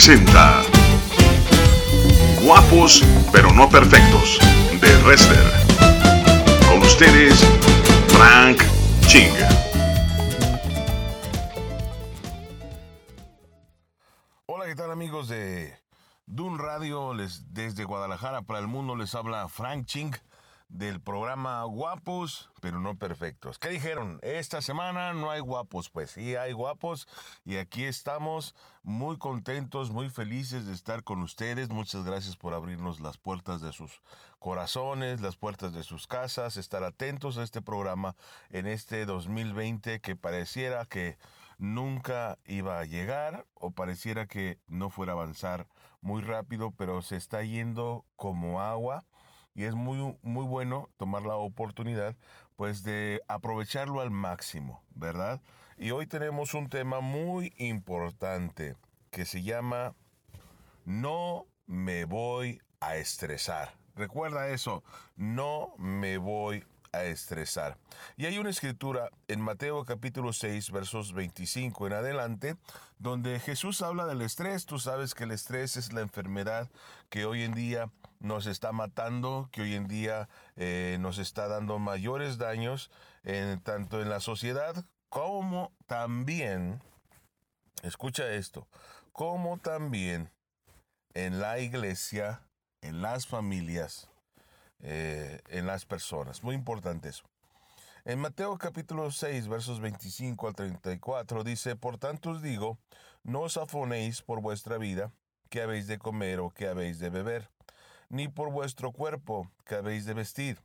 presenta Guapos pero no perfectos de Wrestler. Con ustedes, Frank Ching. Hola, ¿qué tal amigos de Dun Radio? Les, desde Guadalajara para el mundo les habla Frank Ching del programa Guapos, pero no perfectos. ¿Qué dijeron? Esta semana no hay guapos, pues sí hay guapos y aquí estamos muy contentos, muy felices de estar con ustedes. Muchas gracias por abrirnos las puertas de sus corazones, las puertas de sus casas, estar atentos a este programa en este 2020 que pareciera que nunca iba a llegar o pareciera que no fuera a avanzar muy rápido, pero se está yendo como agua y es muy, muy bueno tomar la oportunidad pues de aprovecharlo al máximo, ¿verdad? Y hoy tenemos un tema muy importante que se llama No me voy a estresar. Recuerda eso, no me voy a estresar. Y hay una escritura en Mateo capítulo 6 versos 25 en adelante donde Jesús habla del estrés. Tú sabes que el estrés es la enfermedad que hoy en día nos está matando, que hoy en día eh, nos está dando mayores daños tanto en la sociedad como también, escucha esto, como también en la iglesia, en las familias, eh, en las personas. Muy importante eso. En Mateo capítulo 6, versos 25 al 34 dice, Por tanto os digo, no os afonéis por vuestra vida, que habéis de comer o que habéis de beber ni por vuestro cuerpo que habéis de vestir.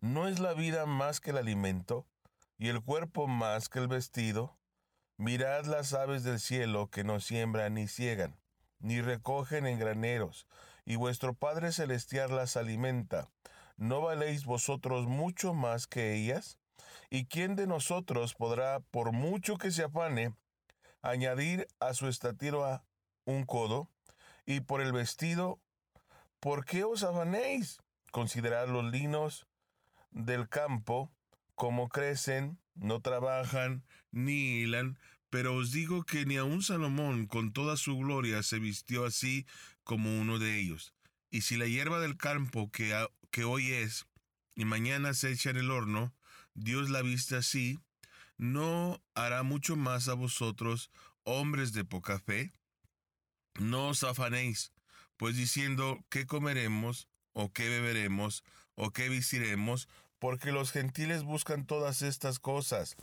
¿No es la vida más que el alimento, y el cuerpo más que el vestido? Mirad las aves del cielo que no siembran ni ciegan, ni recogen en graneros, y vuestro Padre Celestial las alimenta. ¿No valéis vosotros mucho más que ellas? ¿Y quién de nosotros podrá, por mucho que se afane, añadir a su estatura un codo, y por el vestido ¿Por qué os afanéis? Considerad los linos del campo, como crecen, no trabajan ni hilan, pero os digo que ni aun Salomón con toda su gloria se vistió así como uno de ellos. Y si la hierba del campo que, hoy es y mañana se echa en el horno, Dios la viste así, ¿no hará mucho más a vosotros, hombres de poca fe? No os afanéis, pues diciendo qué comeremos o qué beberemos o qué vestiremos, porque los gentiles buscan todas estas cosas.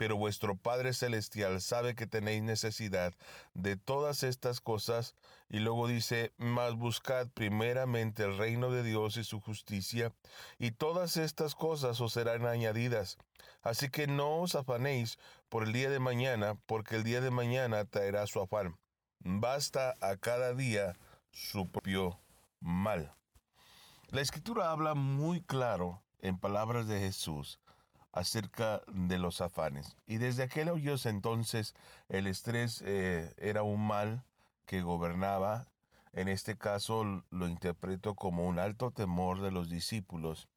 Pero vuestro Padre Celestial sabe que tenéis necesidad de todas estas cosas. Y luego dice, mas buscad primeramente el reino de Dios y su justicia, y todas estas cosas os serán añadidas. Así que no os afanéis por el día de mañana, porque el día de mañana traerá su afán. Basta a cada día su propio mal. La escritura habla muy claro en palabras de Jesús acerca de los afanes. Y desde aquel entonces el estrés eh, era un mal que gobernaba. En este caso lo interpreto como un alto temor de los discípulos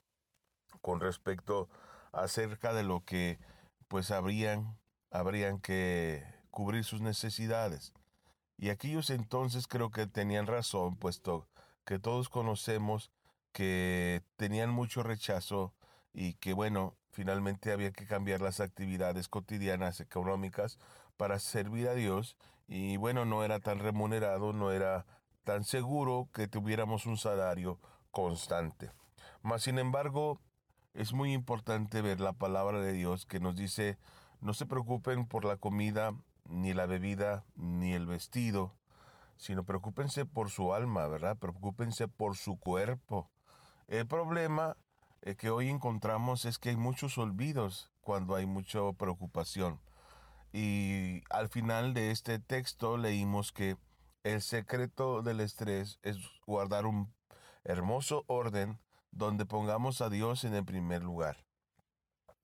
con respecto acerca de lo que pues habrían, habrían que cubrir sus necesidades. Y aquellos entonces creo que tenían razón, puesto que todos conocemos que tenían mucho rechazo y que bueno, finalmente había que cambiar las actividades cotidianas económicas para servir a Dios y bueno, no era tan remunerado, no era tan seguro que tuviéramos un salario constante. Mas sin embargo, es muy importante ver la palabra de Dios que nos dice, no se preocupen por la comida ni la bebida, ni el vestido, sino preocúpense por su alma, ¿verdad? Preocúpense por su cuerpo. El problema eh, que hoy encontramos es que hay muchos olvidos cuando hay mucha preocupación. Y al final de este texto leímos que el secreto del estrés es guardar un hermoso orden donde pongamos a Dios en el primer lugar.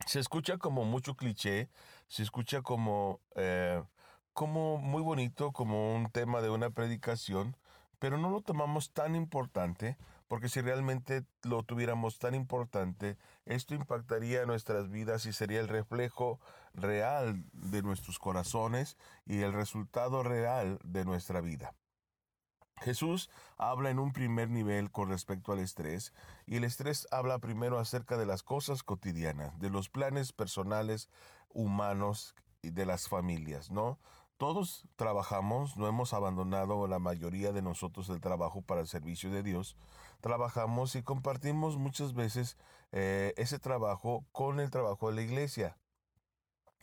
Se escucha como mucho cliché, se escucha como, eh, como muy bonito, como un tema de una predicación, pero no lo tomamos tan importante porque si realmente lo tuviéramos tan importante, esto impactaría nuestras vidas y sería el reflejo real de nuestros corazones y el resultado real de nuestra vida. Jesús habla en un primer nivel con respecto al estrés y el estrés habla primero acerca de las cosas cotidianas, de los planes personales, humanos y de las familias, ¿no? Todos trabajamos, no hemos abandonado la mayoría de nosotros el trabajo para el servicio de Dios. Trabajamos y compartimos muchas veces eh, ese trabajo con el trabajo de la iglesia.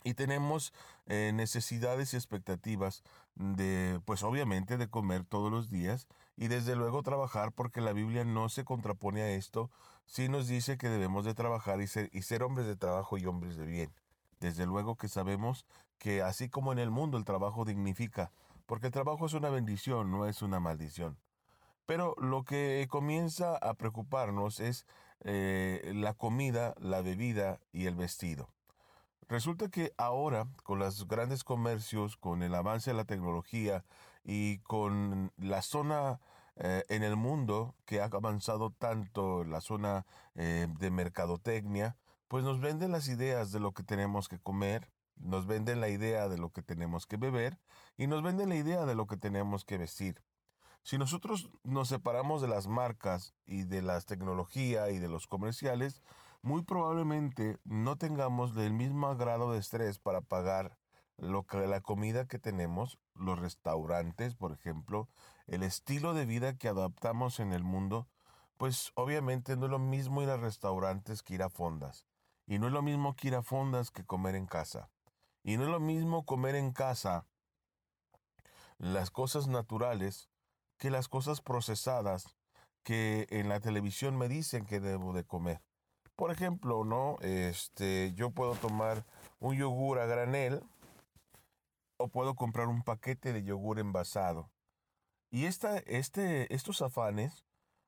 Y tenemos eh, necesidades y expectativas de, pues obviamente, de comer todos los días y desde luego trabajar porque la Biblia no se contrapone a esto, sí nos dice que debemos de trabajar y ser, y ser hombres de trabajo y hombres de bien. Desde luego que sabemos que así como en el mundo el trabajo dignifica, porque el trabajo es una bendición, no es una maldición. Pero lo que comienza a preocuparnos es eh, la comida, la bebida y el vestido. Resulta que ahora, con los grandes comercios, con el avance de la tecnología y con la zona eh, en el mundo que ha avanzado tanto, la zona eh, de mercadotecnia, pues nos venden las ideas de lo que tenemos que comer, nos venden la idea de lo que tenemos que beber y nos venden la idea de lo que tenemos que vestir. Si nosotros nos separamos de las marcas y de la tecnología y de los comerciales, muy probablemente no tengamos el mismo grado de estrés para pagar lo que la comida que tenemos, los restaurantes, por ejemplo, el estilo de vida que adaptamos en el mundo, pues obviamente no es lo mismo ir a restaurantes que ir a fondas. Y no es lo mismo que ir a fondas que comer en casa. Y no es lo mismo comer en casa las cosas naturales que las cosas procesadas que en la televisión me dicen que debo de comer. Por ejemplo, ¿no? Este, yo puedo tomar un yogur a granel o puedo comprar un paquete de yogur envasado. Y esta, este, estos afanes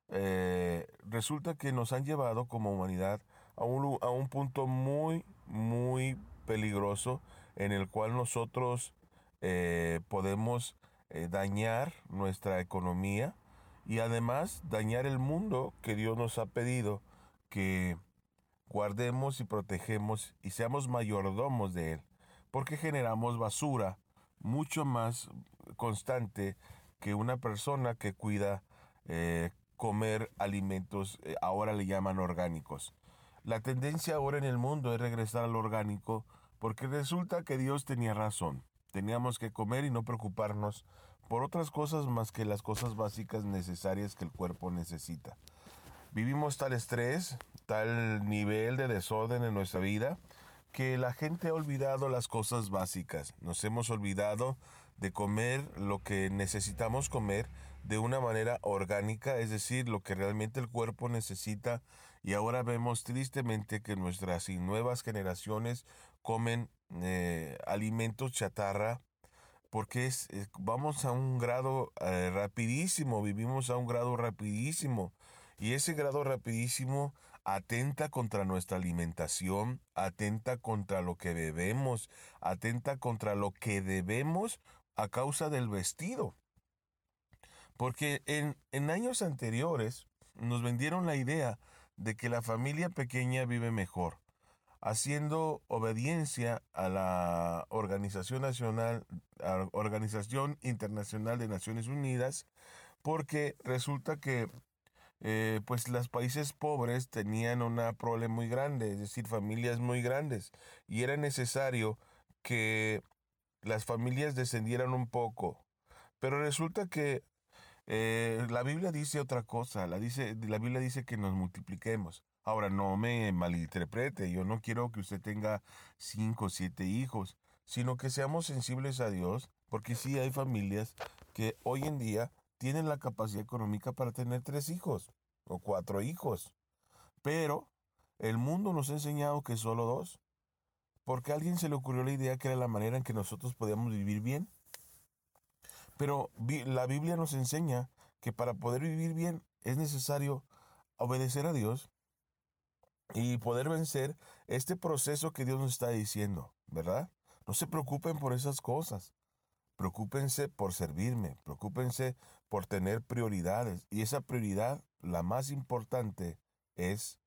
eh, resulta que nos han llevado como humanidad a un, a un punto muy, muy peligroso en el cual nosotros eh, podemos eh, dañar nuestra economía y además dañar el mundo que Dios nos ha pedido que guardemos y protegemos y seamos mayordomos de él, porque generamos basura mucho más constante que una persona que cuida eh, comer alimentos, ahora le llaman orgánicos. La tendencia ahora en el mundo es regresar al orgánico porque resulta que Dios tenía razón. Teníamos que comer y no preocuparnos por otras cosas más que las cosas básicas necesarias que el cuerpo necesita. Vivimos tal estrés, tal nivel de desorden en nuestra vida, que la gente ha olvidado las cosas básicas. Nos hemos olvidado de comer lo que necesitamos comer de una manera orgánica, es decir, lo que realmente el cuerpo necesita y ahora vemos tristemente que nuestras nuevas generaciones comen eh, alimentos chatarra porque es, eh, vamos a un grado eh, rapidísimo, vivimos a un grado rapidísimo y ese grado rapidísimo atenta contra nuestra alimentación, atenta contra lo que bebemos, atenta contra lo que debemos a causa del vestido. Porque en, en años anteriores nos vendieron la idea de que la familia pequeña vive mejor, haciendo obediencia a la Organización Nacional, Organización Internacional de Naciones Unidas, porque resulta que eh, pues los países pobres tenían un problema muy grande, es decir, familias muy grandes, y era necesario que las familias descendieran un poco. Pero resulta que eh, la Biblia dice otra cosa, la, dice, la Biblia dice que nos multipliquemos. Ahora, no me malinterprete, yo no quiero que usted tenga cinco o siete hijos, sino que seamos sensibles a Dios, porque sí hay familias que hoy en día tienen la capacidad económica para tener tres hijos o cuatro hijos. Pero el mundo nos ha enseñado que solo dos. Porque a alguien se le ocurrió la idea que era la manera en que nosotros podíamos vivir bien. Pero la Biblia nos enseña que para poder vivir bien es necesario obedecer a Dios y poder vencer este proceso que Dios nos está diciendo, ¿verdad? No se preocupen por esas cosas. Preocúpense por servirme, preocúpense por tener prioridades. Y esa prioridad la más importante es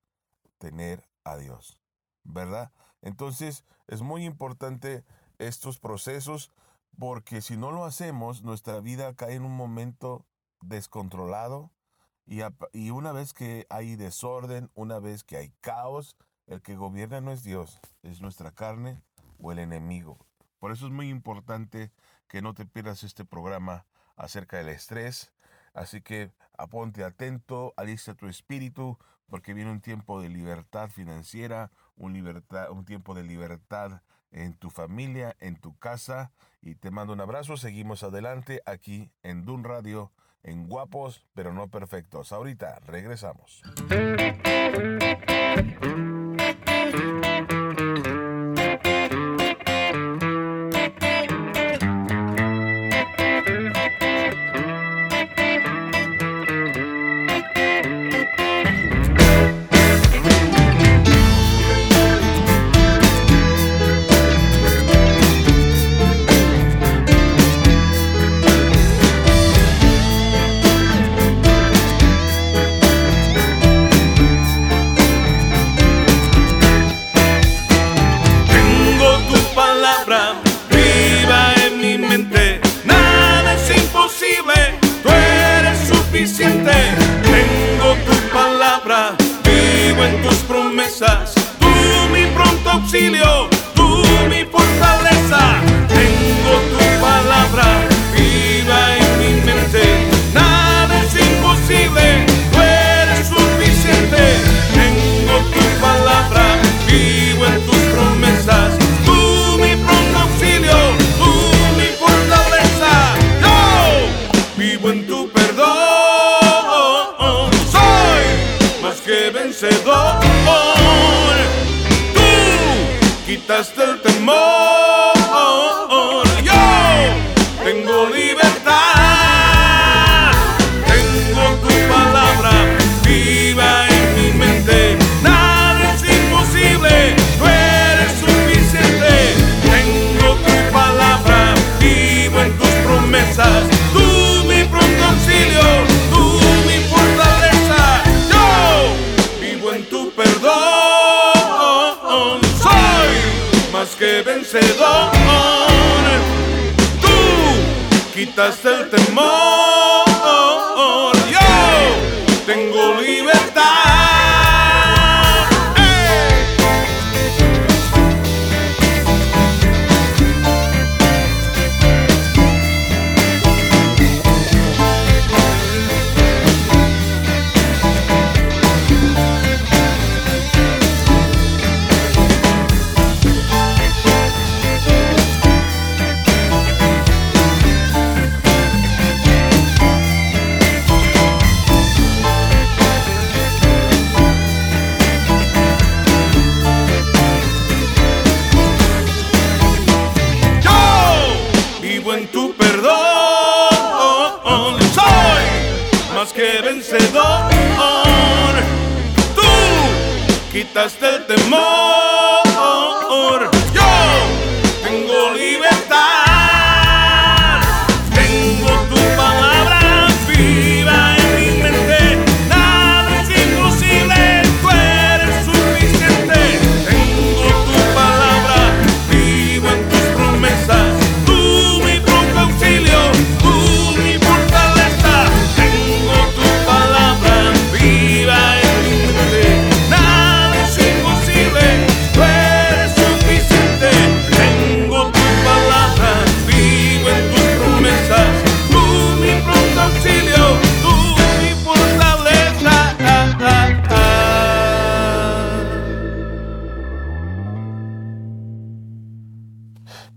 tener a Dios, ¿verdad? Entonces es muy importante estos procesos porque si no lo hacemos, nuestra vida cae en un momento descontrolado y, una vez que hay desorden, una vez que hay caos, el que gobierna no es Dios, es nuestra carne o el enemigo. Por eso es muy importante que no te pierdas este programa acerca del estrés. Así que aponte atento, alista tu espíritu, porque viene un tiempo de libertad financiera, un, libertad, un tiempo de libertad en tu familia, en tu casa. Y te mando un abrazo. Seguimos adelante aquí en Dun Radio, en Guapos, pero no perfectos. Ahorita regresamos. quitaste el temor. quitas el temor. que vencedor. Tú quitaste el temor.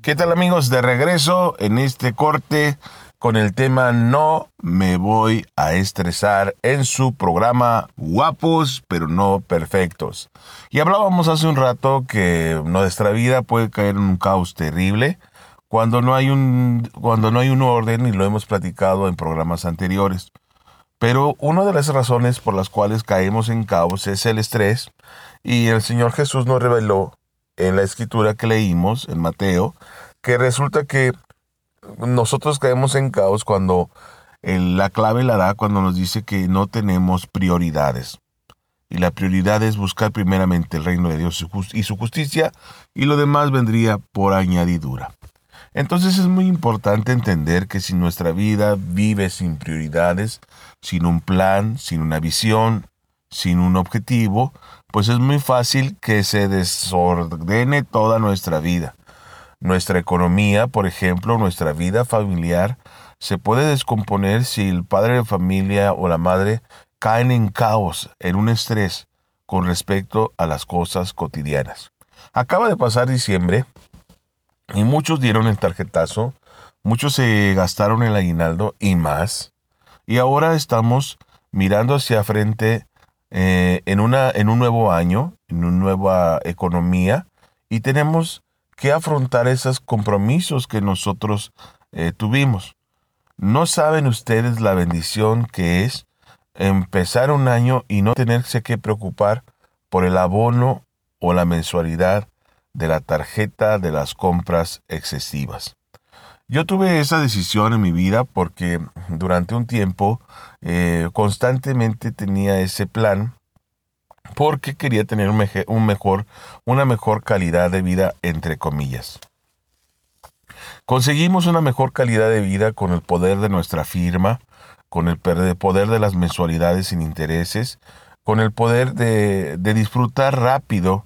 ¿Qué tal amigos? De regreso en este corte con el tema No me voy a estresar en su programa Guapos pero no perfectos. Y hablábamos hace un rato que nuestra vida puede caer en un caos terrible cuando no hay un, cuando no hay un orden y lo hemos platicado en programas anteriores. Pero una de las razones por las cuales caemos en caos es el estrés y el Señor Jesús nos reveló en la escritura que leímos en Mateo que resulta que nosotros caemos en caos cuando la clave la da cuando nos dice que no tenemos prioridades. Y la prioridad es buscar primeramente el reino de Dios y su justicia y lo demás vendría por añadidura. Entonces es muy importante entender que si nuestra vida vive sin prioridades, sin un plan, sin una visión, sin un objetivo, pues es muy fácil que se desordene toda nuestra vida. Nuestra economía, por ejemplo, nuestra vida familiar, se puede descomponer si el padre de familia o la madre caen en caos, en un estrés con respecto a las cosas cotidianas. Acaba de pasar diciembre y muchos dieron el tarjetazo, muchos se gastaron el aguinaldo y más. Y ahora estamos mirando hacia frente eh, en, una, en un nuevo año, en una nueva economía, y tenemos que afrontar esos compromisos que nosotros eh, tuvimos. No saben ustedes la bendición que es empezar un año y no tenerse que preocupar por el abono o la mensualidad de la tarjeta de las compras excesivas. Yo tuve esa decisión en mi vida porque durante un tiempo eh, constantemente tenía ese plan porque quería tener un, mejor, una mejor calidad de vida, entre comillas. Conseguimos una mejor calidad de vida con el poder de nuestra firma, con el poder de las mensualidades sin intereses, con el poder de, disfrutar rápido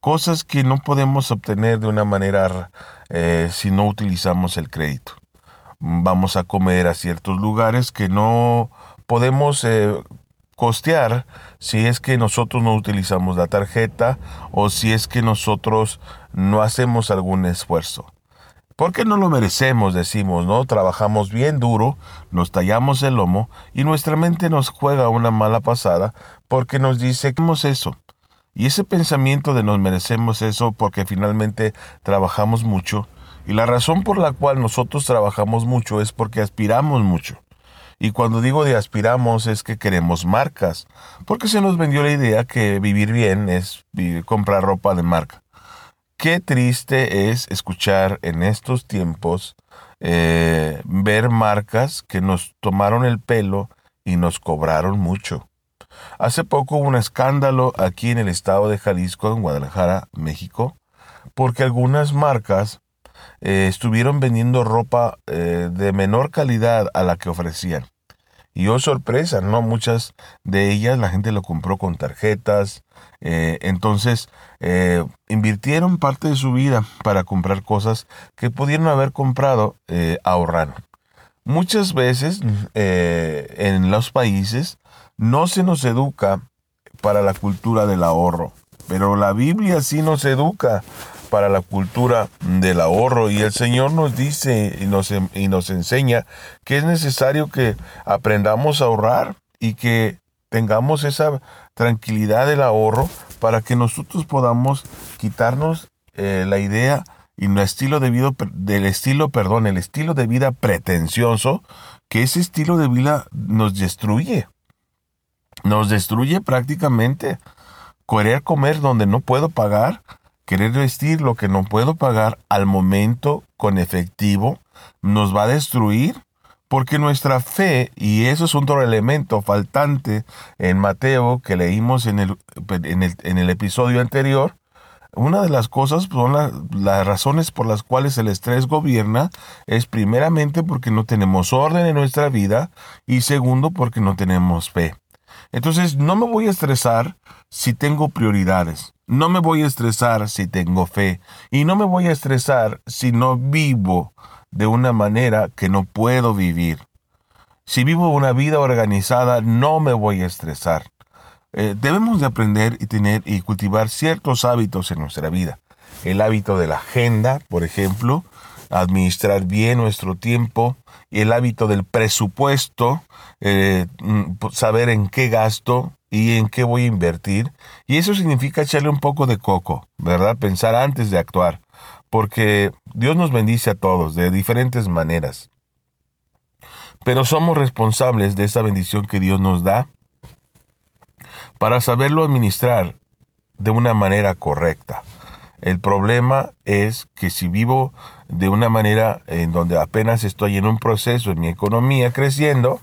cosas que no podemos obtener de una manera eh, si no utilizamos el crédito. Vamos a comer a ciertos lugares que no podemos eh, costear si es que nosotros no utilizamos la tarjeta o si es que nosotros no hacemos algún esfuerzo. Porque no lo merecemos, decimos, ¿no? Trabajamos bien duro, nos tallamos el lomo y nuestra mente nos juega una mala pasada porque nos dice eso. Y ese pensamiento de nos merecemos eso porque finalmente trabajamos mucho. Y la razón por la cual nosotros trabajamos mucho es porque aspiramos mucho. Y cuando digo de aspiramos es que queremos marcas, porque se nos vendió la idea que vivir bien es comprar ropa de marca. Qué triste es escuchar en estos tiempos eh, ver marcas que nos tomaron el pelo y nos cobraron mucho. Hace poco hubo un escándalo aquí en el estado de Jalisco, en Guadalajara, México, porque algunas marcas eh, estuvieron vendiendo ropa eh, de menor calidad a la que ofrecían. Y oh sorpresa, ¿no? Muchas de ellas la gente lo compró con tarjetas. Eh, entonces, eh, invirtieron parte de su vida para comprar cosas que pudieron haber comprado eh, ahorrando. Muchas veces en los países no se nos educa para la cultura del ahorro, pero la Biblia sí nos educa para la cultura del ahorro y el Señor nos dice y nos, y nos enseña que es necesario que aprendamos a ahorrar y que tengamos esa tranquilidad del ahorro para que nosotros podamos quitarnos eh, la idea y nuestro estilo de vida del estilo, perdón, el estilo de vida pretencioso, que ese estilo de vida nos destruye. Nos destruye prácticamente. Querer comer donde no puedo pagar, Querer vestir lo que no puedo pagar al momento con efectivo nos va a destruir porque nuestra fe, y eso es otro elemento faltante en Mateo que leímos en el, en el, episodio anterior, una de las cosas son las razones por las cuales el estrés gobierna es primeramente porque no tenemos orden en nuestra vida y segundo porque no tenemos fe. Entonces no me voy a estresar si tengo prioridades. No me voy a estresar si tengo fe. Y no me voy a estresar si no vivo de una manera que no puedo vivir. Si vivo una vida organizada, no me voy a estresar. Eh, debemos de aprender y tener y cultivar ciertos hábitos en nuestra vida. El hábito de la agenda, por ejemplo, administrar bien nuestro tiempo, y el hábito del presupuesto, eh, mm, saber en qué gasto, y en qué voy a invertir. Y eso significa echarle un poco de coco, ¿verdad? Pensar antes de actuar. Porque Dios nos bendice a todos de diferentes maneras. Pero somos responsables de esa bendición que Dios nos da para saberlo administrar de una manera correcta. El problema es que si vivo de una manera en donde apenas estoy en un proceso en mi economía creciendo,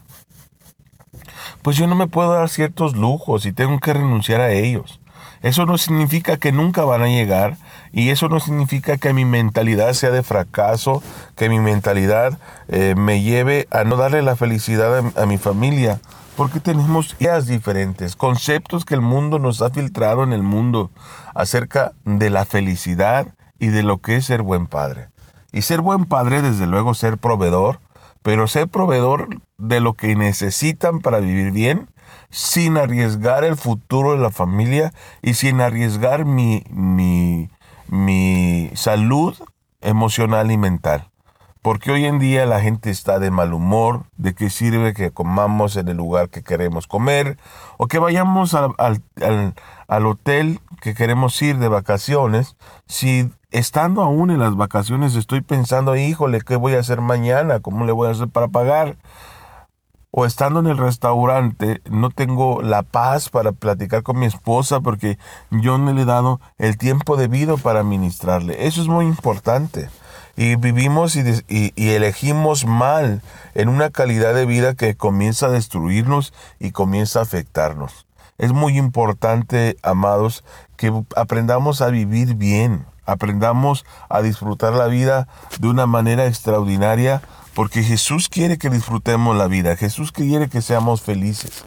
pues yo no me puedo dar ciertos lujos y tengo que renunciar a ellos. Eso no significa que nunca van a llegar y eso no significa que mi mentalidad sea de fracaso, que mi mentalidad eh, me lleve a no darle la felicidad a, a mi familia, porque tenemos ideas diferentes, conceptos que el mundo nos ha filtrado en el mundo acerca de la felicidad y de lo que es ser buen padre. Y ser buen padre, desde luego, ser proveedor, pero ser proveedor de lo que necesitan para vivir bien, sin arriesgar el futuro de la familia y sin arriesgar mi, mi, mi salud emocional y mental. Porque hoy en día la gente está de mal humor, de qué sirve que comamos en el lugar que queremos comer, o que vayamos al, al, al, hotel que queremos ir de vacaciones, si estando aún en las vacaciones estoy pensando, híjole, ¿qué voy a hacer mañana? ¿Cómo le voy a hacer para pagar? o estando en el restaurante no tengo la paz para platicar con mi esposa porque yo no le he dado el tiempo debido para ministrarle. Eso es muy importante. Y vivimos y, y, elegimos mal en una calidad de vida que comienza a destruirnos y comienza a afectarnos. Es muy importante, amados, que aprendamos a vivir bien, aprendamos a disfrutar la vida de una manera extraordinaria porque Jesús quiere que disfrutemos la vida. Jesús quiere que seamos felices.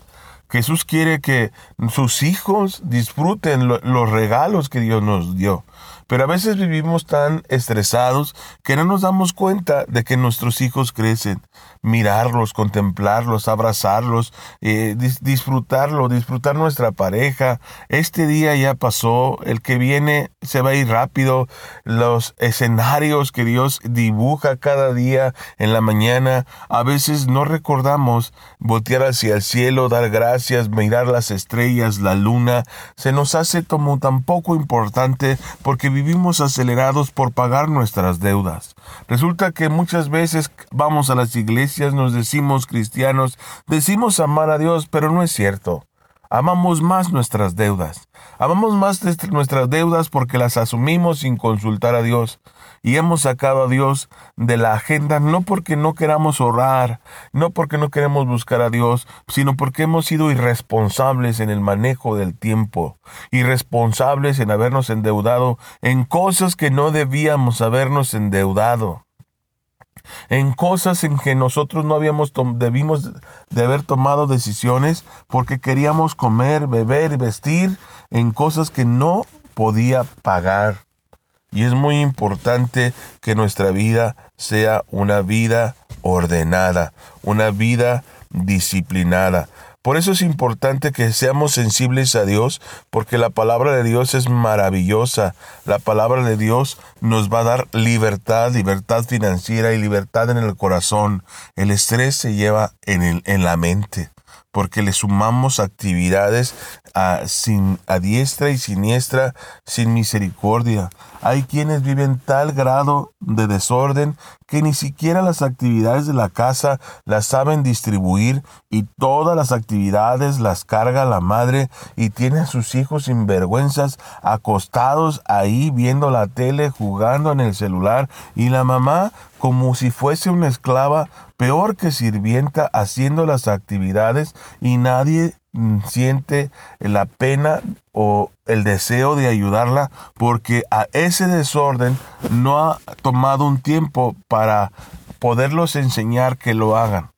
Jesús quiere que sus hijos disfruten los regalos que Dios nos dio. Pero a veces vivimos tan estresados que no nos damos cuenta de que nuestros hijos crecen. Mirarlos, contemplarlos, abrazarlos, eh, disfrutarlo, disfrutar nuestra pareja. Este día ya pasó, el que viene se va a ir rápido. Los escenarios que Dios dibuja cada día en la mañana, a veces no recordamos voltear hacia el cielo, dar gracias, mirar las estrellas, la luna. Se nos hace como tan poco importante porque vivimos acelerados por pagar nuestras deudas. Resulta que muchas veces vamos a las iglesias, nos decimos cristianos, decimos amar a Dios, pero no es cierto. Amamos más nuestras deudas. Amamos más nuestras deudas porque las asumimos sin consultar a Dios y hemos sacado a Dios de la agenda no porque no queramos orar, no porque no queremos buscar a Dios, sino porque hemos sido irresponsables en el manejo del tiempo, irresponsables en habernos endeudado en cosas que no debíamos habernos endeudado en cosas en que nosotros no habíamos debimos de haber tomado decisiones porque queríamos comer, beber y vestir en cosas que no podía pagar. Y es muy importante que nuestra vida sea una vida ordenada, una vida disciplinada. Por eso es importante que seamos sensibles a Dios, porque la palabra de Dios es maravillosa. La palabra de Dios nos va a dar libertad, libertad financiera y libertad en el corazón. El estrés se lleva en, el, en la mente porque le sumamos actividades a, sin, a diestra y siniestra, sin misericordia. Hay quienes viven tal grado de desorden que ni siquiera las actividades de la casa las saben distribuir y todas las actividades las carga la madre y tiene a sus hijos sinvergüenzas acostados ahí viendo la tele, jugando en el celular y la mamá como si fuese una esclava peor que sirvienta haciendo las actividades y nadie siente la pena o el deseo de ayudarla porque a ese desorden no ha tomado un tiempo para poderlos enseñar que lo hagan.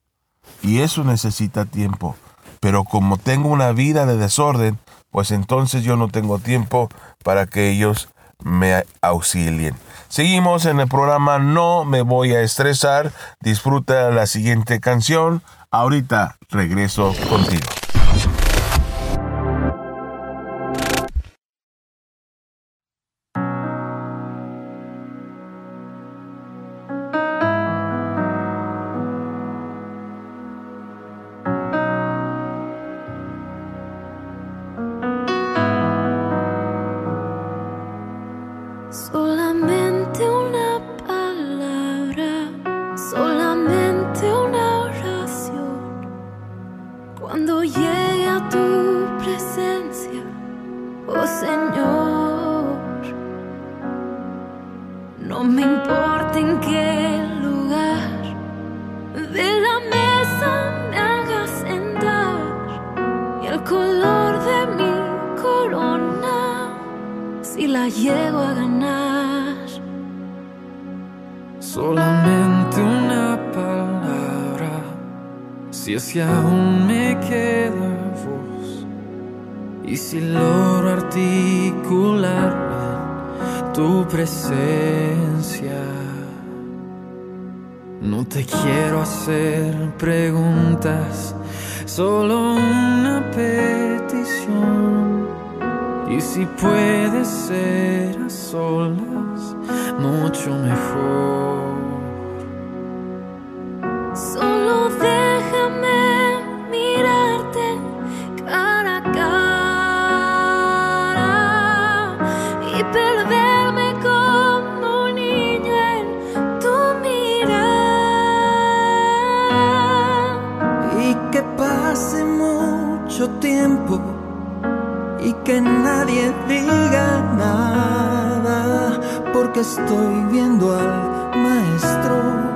Y eso necesita tiempo. Pero como tengo una vida de desorden, pues entonces yo no tengo tiempo para que ellos me auxilien. Seguimos en el programa No me voy a estresar. Disfruta la siguiente canción. Ahorita regreso contigo. No te quiero hacer preguntas, solo una petición. Y si puede ser a solas, mucho mejor. que nadie diga nada, porque estoy viendo al maestro.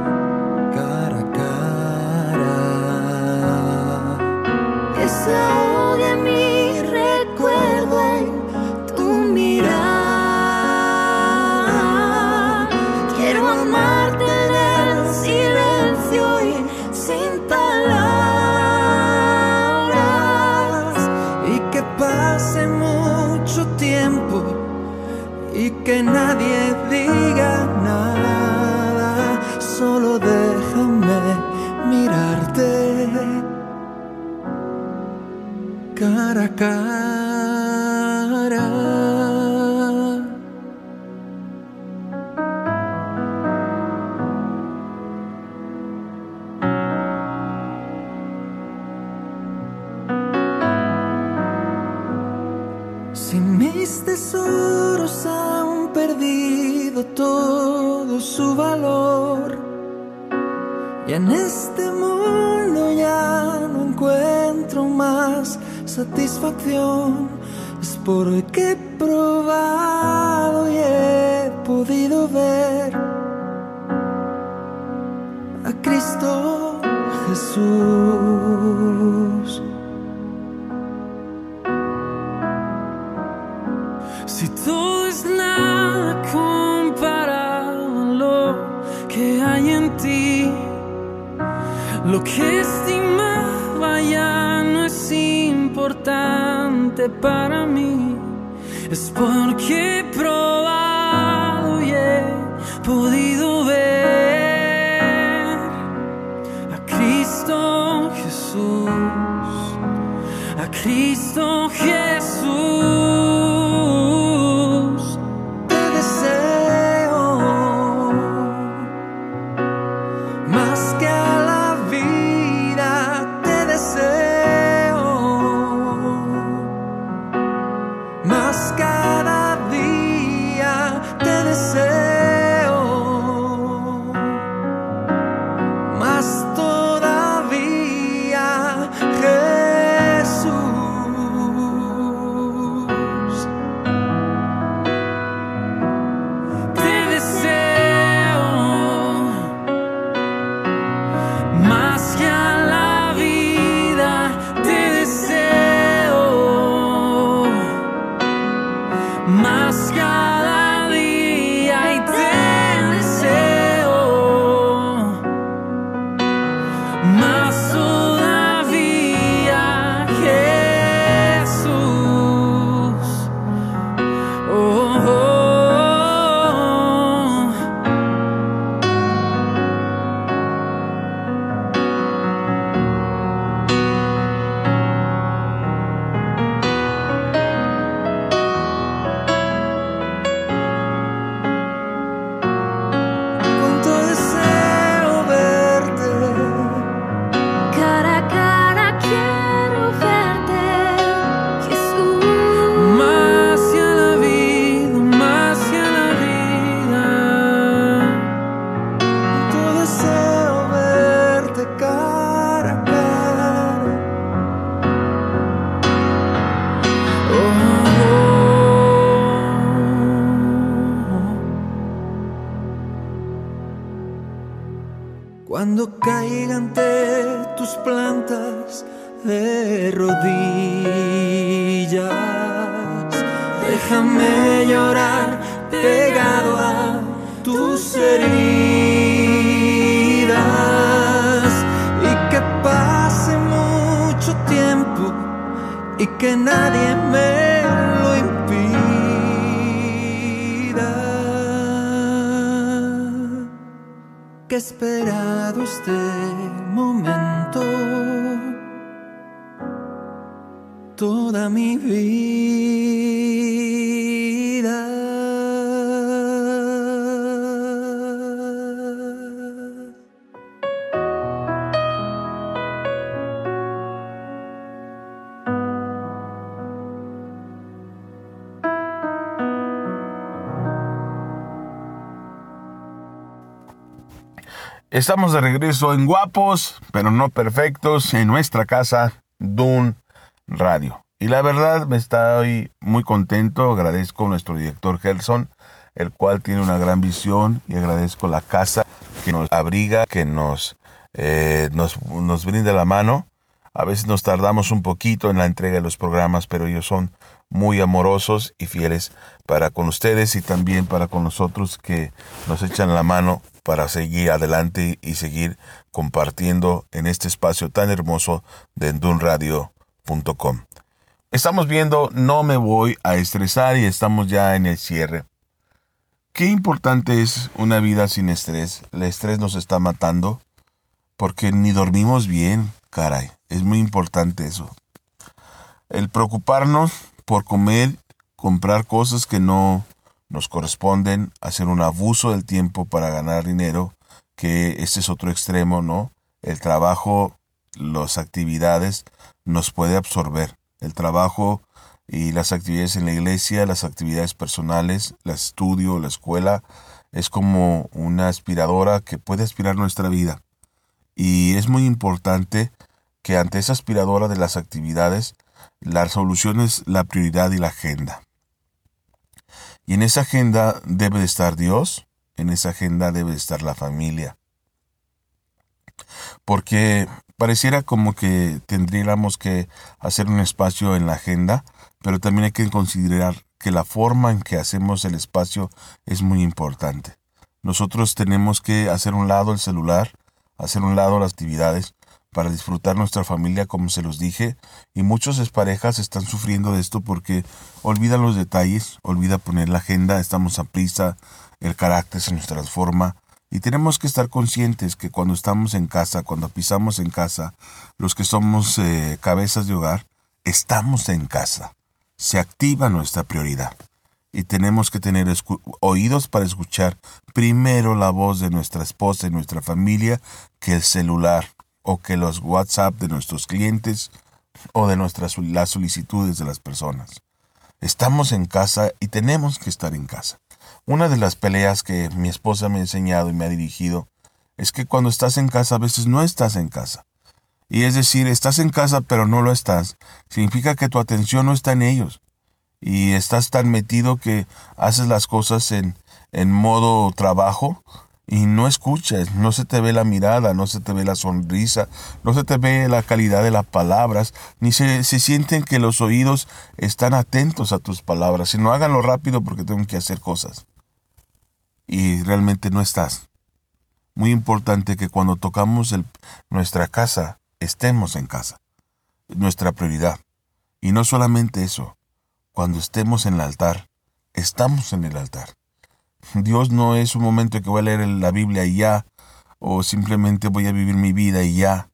cara a cara. Estamos de regreso en Guapos, pero no perfectos, en nuestra casa, Dun Radio. Y la verdad me estoy muy contento, agradezco a nuestro director Gelson, el cual tiene una gran visión y agradezco la casa que nos abriga, que nos, eh, nos, nos brinda la mano. A veces nos tardamos un poquito en la entrega de los programas, pero ellos son muy amorosos y fieles para con ustedes y también para con nosotros que nos echan la mano para seguir adelante y seguir compartiendo en este espacio tan hermoso de endunradio.com. Estamos viendo No me voy a estresar y estamos ya en el cierre. Qué importante es una vida sin estrés. El estrés nos está matando porque ni dormimos bien, caray. Es muy importante eso. El preocuparnos por comer, comprar cosas que no nos corresponden, hacer un abuso del tiempo para ganar dinero, que este es otro extremo, ¿no? El trabajo, las actividades nos puede absorber. El trabajo y las actividades en la iglesia, las actividades personales, el estudio, la escuela, es como una aspiradora que puede aspirar nuestra vida. Y es muy importante que ante esa aspiradora de las actividades, la solución es la prioridad y la agenda. Y en esa agenda debe de estar Dios, en esa agenda debe de estar la familia. Porque pareciera como que tendríamos que hacer un espacio en la agenda, pero también hay que considerar que la forma en que hacemos el espacio es muy importante. Nosotros tenemos que hacer un lado el celular, hacer un lado las actividades para disfrutar nuestra familia, como se los dije, y muchas parejas están sufriendo de esto porque olvidan los detalles, olvida poner la agenda, estamos a prisa, el carácter se nos transforma, y tenemos que estar conscientes que cuando estamos en casa, cuando pisamos en casa, los que somos eh, cabezas de hogar, estamos en casa. Se activa nuestra prioridad. Y tenemos que tener oídos para escuchar primero la voz de nuestra esposa y nuestra familia que el celular o que los WhatsApp de nuestros clientes o de nuestras las solicitudes de las personas. Estamos en casa y tenemos que estar en casa. Una de las peleas que mi esposa me ha enseñado y me ha dirigido es que cuando estás en casa a veces no estás en casa. Y es decir, estás en casa pero no lo estás. Significa que tu atención no está en ellos. Y estás tan metido que haces las cosas en, en modo trabajo y no escuchas, no se te ve la mirada, no se te ve la sonrisa, no se te ve la calidad de las palabras, ni se, se sienten que los oídos están atentos a tus palabras, sino háganlo rápido porque tengo que hacer cosas y realmente no estás. Muy importante que cuando tocamos el, nuestra casa, estemos en casa. Nuestra prioridad. Y no solamente eso, cuando estemos en el altar, estamos en el altar. Dios no es un momento en que voy a leer la Biblia y ya, o simplemente voy a vivir mi vida y ya.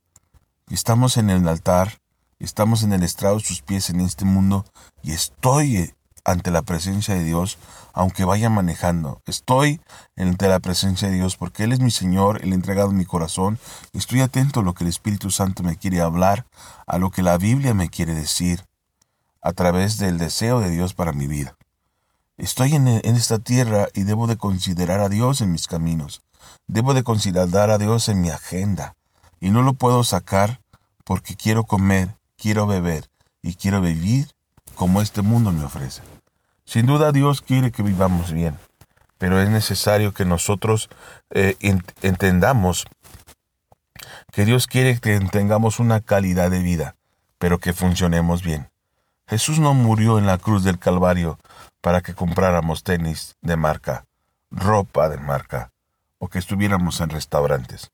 Estamos en el altar, estamos en el estrado de sus pies en este mundo y estoy ante la presencia de Dios, aunque vaya manejando. Estoy ante la presencia de Dios porque Él es mi Señor, Él ha entregado mi corazón. Estoy atento a lo que el Espíritu Santo me quiere hablar, a lo que la Biblia me quiere decir, a través del deseo de Dios para mi vida. Estoy en, esta tierra y debo de considerar a Dios en mis caminos. Debo de considerar a Dios en mi agenda. Y no lo puedo sacar porque quiero comer, quiero beber y quiero vivir como este mundo me ofrece. Sin duda Dios quiere que vivamos bien, pero es necesario que nosotros eh, entendamos que Dios quiere que tengamos una calidad de vida, pero que funcionemos bien. Jesús no murió en la cruz del Calvario para que compráramos tenis de marca, ropa de marca, o que estuviéramos en restaurantes.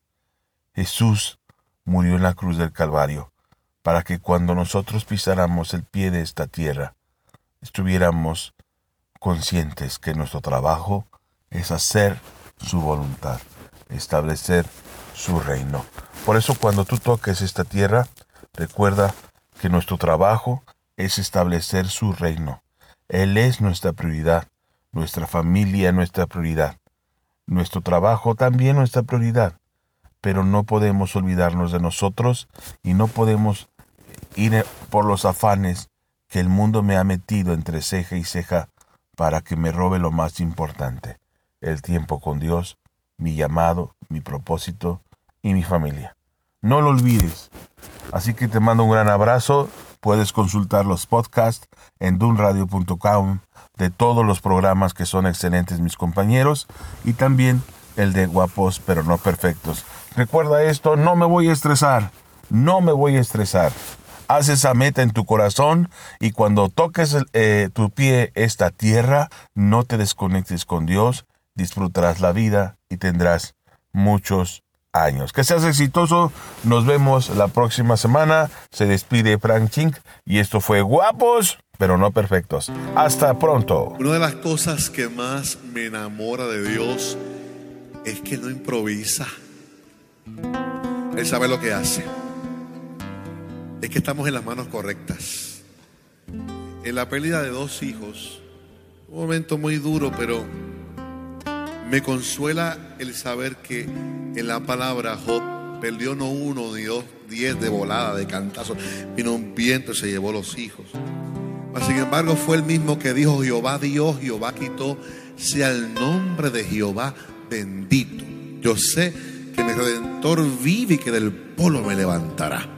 Jesús murió en la cruz del Calvario para que cuando nosotros pisáramos el pie de esta tierra, estuviéramos conscientes que nuestro trabajo es hacer su voluntad, establecer su reino. Por eso cuando tú toques esta tierra, recuerda que nuestro trabajo es establecer su reino. Él es nuestra prioridad, nuestra familia nuestra prioridad, nuestro trabajo también nuestra prioridad, pero no podemos olvidarnos de nosotros y no podemos ir por los afanes que el mundo me ha metido entre ceja y ceja para que me robe lo más importante, el tiempo con Dios, mi llamado, mi propósito y mi familia. No lo olvides. Así que te mando un gran abrazo. Puedes consultar los podcasts en dunradio.com de todos los programas que son excelentes mis compañeros y también el de guapos pero no perfectos. Recuerda esto, no me voy a estresar, no me voy a estresar. Haz esa meta en tu corazón y cuando toques eh, tu pie esta tierra, no te desconectes con Dios, disfrutarás la vida y tendrás muchos años. Que seas exitoso. Nos vemos la próxima semana. Se despide Frank Chink y esto fue Guapos, pero no perfectos. Hasta pronto. Una de las cosas que más me enamora de Dios es que no improvisa. Él sabe lo que hace. Es que estamos en las manos correctas. En la pérdida de dos hijos, un momento muy duro, pero me consuela el saber que en la palabra Job perdió no uno ni dos, diez de volada, de cantazo. Vino un viento y se llevó los hijos. sin embargo, fue el mismo que dijo: Jehová Dios, Jehová quitó, sea el nombre de Jehová bendito. Yo sé que mi redentor vive y que del polo me levantará.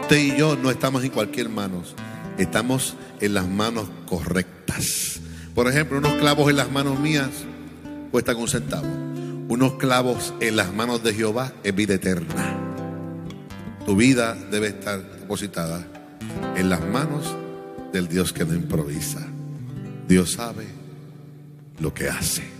Usted y yo no estamos en cualquier manos, estamos en las manos correctas. Por ejemplo, unos clavos en las manos mías cuestan un centavo. Unos clavos en las manos de Jehová es vida eterna. Tu vida debe estar depositada en las manos del Dios que no improvisa. Dios sabe lo que hace.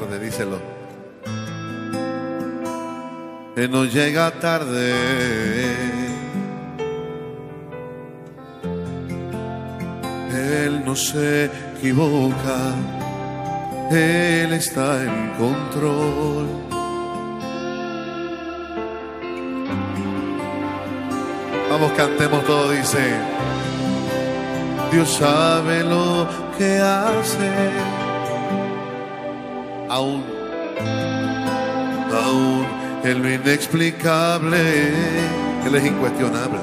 Tarde, díselo. Él no llega tarde. Él no se equivoca. Él está en control. Vamos, cantemos todo, dice. Dios sabe lo que hace. Aún, aún en lo inexplicable, Él es incuestionable.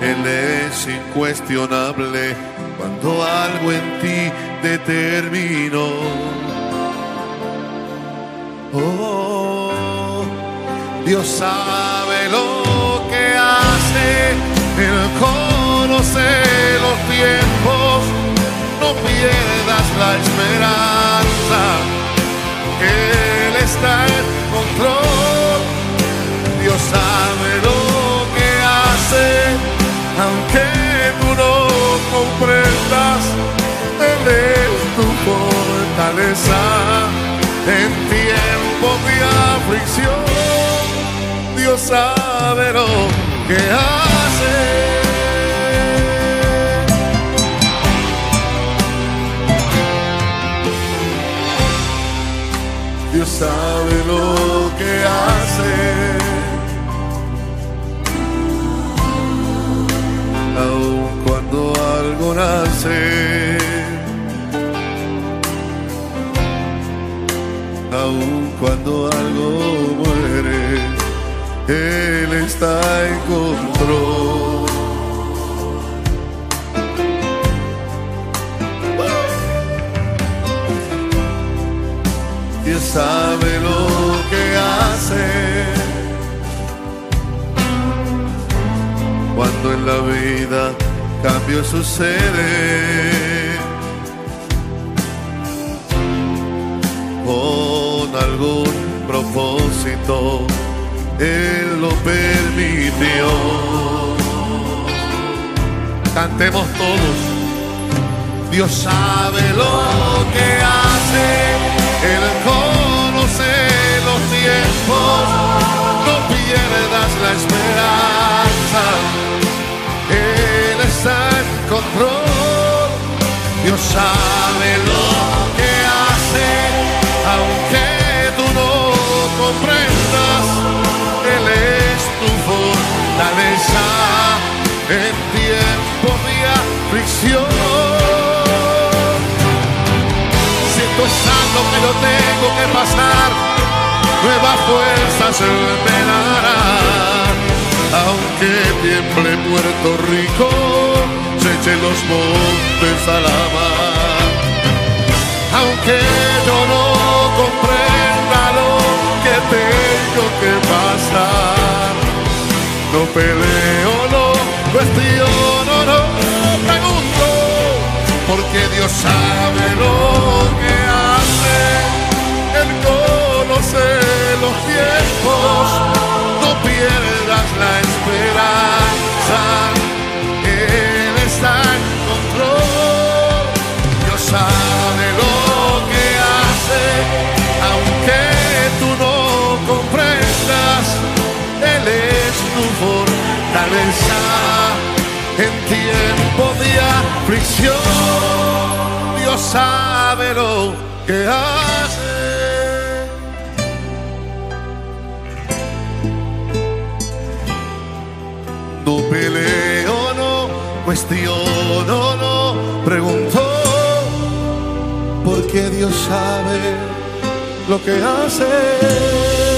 Él es incuestionable cuando algo en ti determinó. Oh, Dios sabe lo que hace él conoce los tiempos, no pierdas la esperanza. Él está en control, Dios sabe lo que hace, aunque tú no comprendas, Él es tu fortaleza en tiempos de aflicción. Dios sabe lo que hace. Sabe lo que hace. Aun cuando algo nace. Aun cuando algo muere, Él está en control. Sabe lo que hace. Cuando en la vida cambio sucede con algún propósito, Él lo permitió. Cantemos todos. Dios sabe lo que hace, tiempos, no pierdas la esperanza, Él está en control, Dios sabe lo que hace, aunque tú no comprendas, Él es tu fortaleza en tiempo de aflicción. Es algo que yo tengo que pasar, nuevas fuerzas me darán. Aunque tiemble Puerto Rico, se echen los montes a la mar. Aunque yo no comprenda lo que tengo que pasar, no peleo, no cuestiono, no pregunto, porque Dios sabe lo que conoce los tiempos, no pierdas la esperanza, Él está en control, Dios sabe lo que hace, aunque tú no comprendas, Él es tu fortaleza en tiempo de aflicción. Dios sabe lo que hace. Peleo, no cuestiono, no pregunto, porque Dios sabe lo que hace.